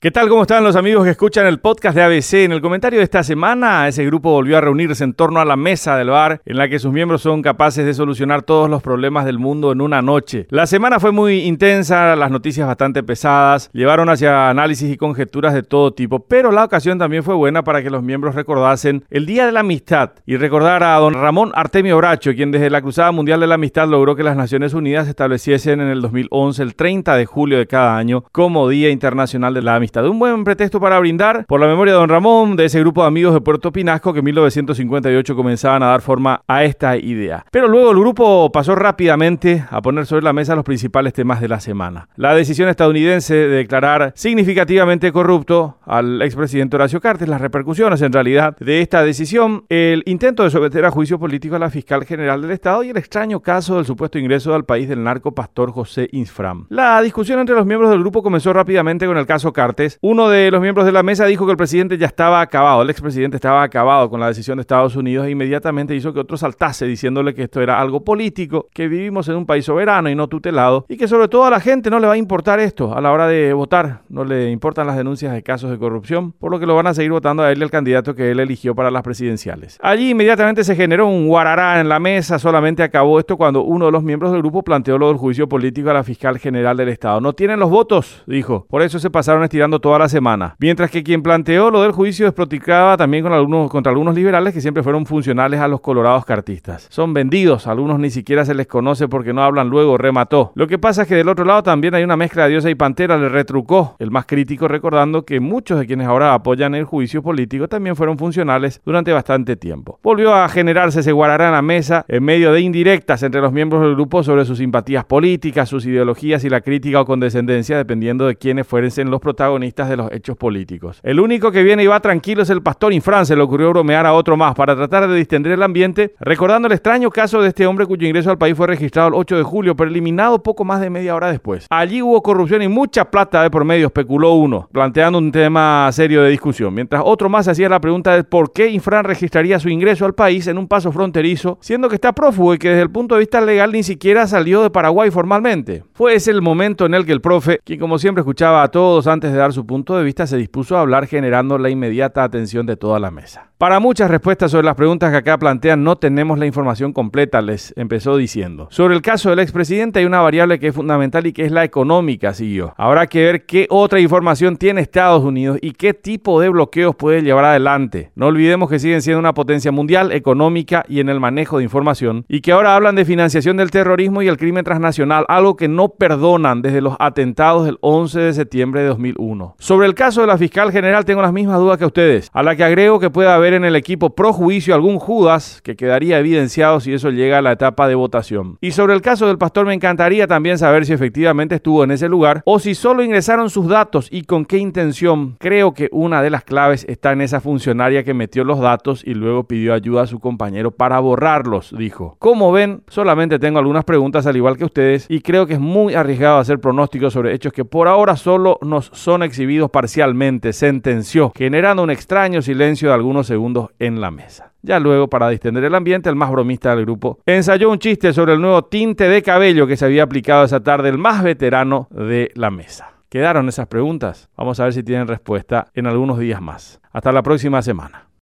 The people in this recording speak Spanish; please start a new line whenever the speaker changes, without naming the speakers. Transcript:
¿Qué tal? ¿Cómo están los amigos que escuchan el podcast de ABC? En el comentario de esta semana, ese grupo volvió a reunirse en torno a la mesa del bar, en la que sus miembros son capaces de solucionar todos los problemas del mundo en una noche. La semana fue muy intensa, las noticias bastante pesadas, llevaron hacia análisis y conjeturas de todo tipo, pero la ocasión también fue buena para que los miembros recordasen el Día de la Amistad y recordar a don Ramón Artemio Bracho, quien desde la Cruzada Mundial de la Amistad logró que las Naciones Unidas estableciesen en el 2011, el 30 de julio de cada año, como Día Internacional de la Amistad un buen pretexto para brindar por la memoria de don Ramón, de ese grupo de amigos de Puerto Pinasco que en 1958 comenzaban a dar forma a esta idea. Pero luego el grupo pasó rápidamente a poner sobre la mesa los principales temas de la semana. La decisión estadounidense de declarar significativamente corrupto al expresidente Horacio Cartes, las repercusiones en realidad de esta decisión, el intento de someter a juicio político a la fiscal general del Estado y el extraño caso del supuesto ingreso al país del narco pastor José Infram. La discusión entre los miembros del grupo comenzó rápidamente con el caso Cartes uno de los miembros de la mesa dijo que el presidente ya estaba acabado, el expresidente estaba acabado con la decisión de Estados Unidos e inmediatamente hizo que otro saltase diciéndole que esto era algo político, que vivimos en un país soberano y no tutelado y que sobre todo a la gente no le va a importar esto a la hora de votar, no le importan las denuncias de casos de corrupción, por lo que lo van a seguir votando a él el candidato que él eligió para las presidenciales. Allí inmediatamente se generó un guarará en la mesa, solamente acabó esto cuando uno de los miembros del grupo planteó lo del juicio político a la fiscal general del Estado. No tienen los votos, dijo, por eso se pasaron estirando toda la semana. Mientras que quien planteó lo del juicio desproticaba también con algunos, contra algunos liberales que siempre fueron funcionales a los colorados cartistas. Son vendidos, algunos ni siquiera se les conoce porque no hablan luego, remató. Lo que pasa es que del otro lado también hay una mezcla de diosa y pantera, le retrucó el más crítico recordando que muchos de quienes ahora apoyan el juicio político también fueron funcionales durante bastante tiempo. Volvió a generarse ese guarará en la mesa en medio de indirectas entre los miembros del grupo sobre sus simpatías políticas, sus ideologías y la crítica o condescendencia dependiendo de quiénes fuesen los protagonistas de los hechos políticos. El único que viene y va tranquilo es el pastor Infran, se le ocurrió bromear a otro más para tratar de distender el ambiente, recordando el extraño caso de este hombre cuyo ingreso al país fue registrado el 8 de julio, pero eliminado poco más de media hora después. Allí hubo corrupción y mucha plata de por medio, especuló uno, planteando un tema serio de discusión, mientras otro más hacía la pregunta de por qué Infran registraría su ingreso al país en un paso fronterizo, siendo que está prófugo y que desde el punto de vista legal ni siquiera salió de Paraguay formalmente. Fue ese el momento en el que el profe, quien como siempre escuchaba a todos antes de dar su punto de vista, se dispuso a hablar generando la inmediata atención de toda la mesa. Para muchas respuestas sobre las preguntas que acá plantean no tenemos la información completa, les empezó diciendo. Sobre el caso del expresidente hay una variable que es fundamental y que es la económica, siguió. Habrá que ver qué otra información tiene Estados Unidos y qué tipo de bloqueos puede llevar adelante. No olvidemos que siguen siendo una potencia mundial, económica y en el manejo de información y que ahora hablan de financiación del terrorismo y el crimen transnacional, algo que no perdonan desde los atentados del 11 de septiembre de 2001. Sobre el caso de la fiscal general tengo las mismas dudas que ustedes, a la que agrego que puede haber en el equipo pro juicio algún Judas que quedaría evidenciado si eso llega a la etapa de votación. Y sobre el caso del pastor me encantaría también saber si efectivamente estuvo en ese lugar o si solo ingresaron sus datos y con qué intención. Creo que una de las claves está en esa funcionaria que metió los datos y luego pidió ayuda a su compañero para borrarlos, dijo. Como ven, solamente tengo algunas preguntas al igual que ustedes y creo que es muy arriesgado hacer pronósticos sobre hechos que por ahora solo nos son exhibidos parcialmente, sentenció, generando un extraño silencio de algunos segundos en la mesa. Ya luego, para distender el ambiente, el más bromista del grupo ensayó un chiste sobre el nuevo tinte de cabello que se había aplicado esa tarde el más veterano de la mesa. ¿Quedaron esas preguntas? Vamos a ver si tienen respuesta en algunos días más. Hasta la próxima semana.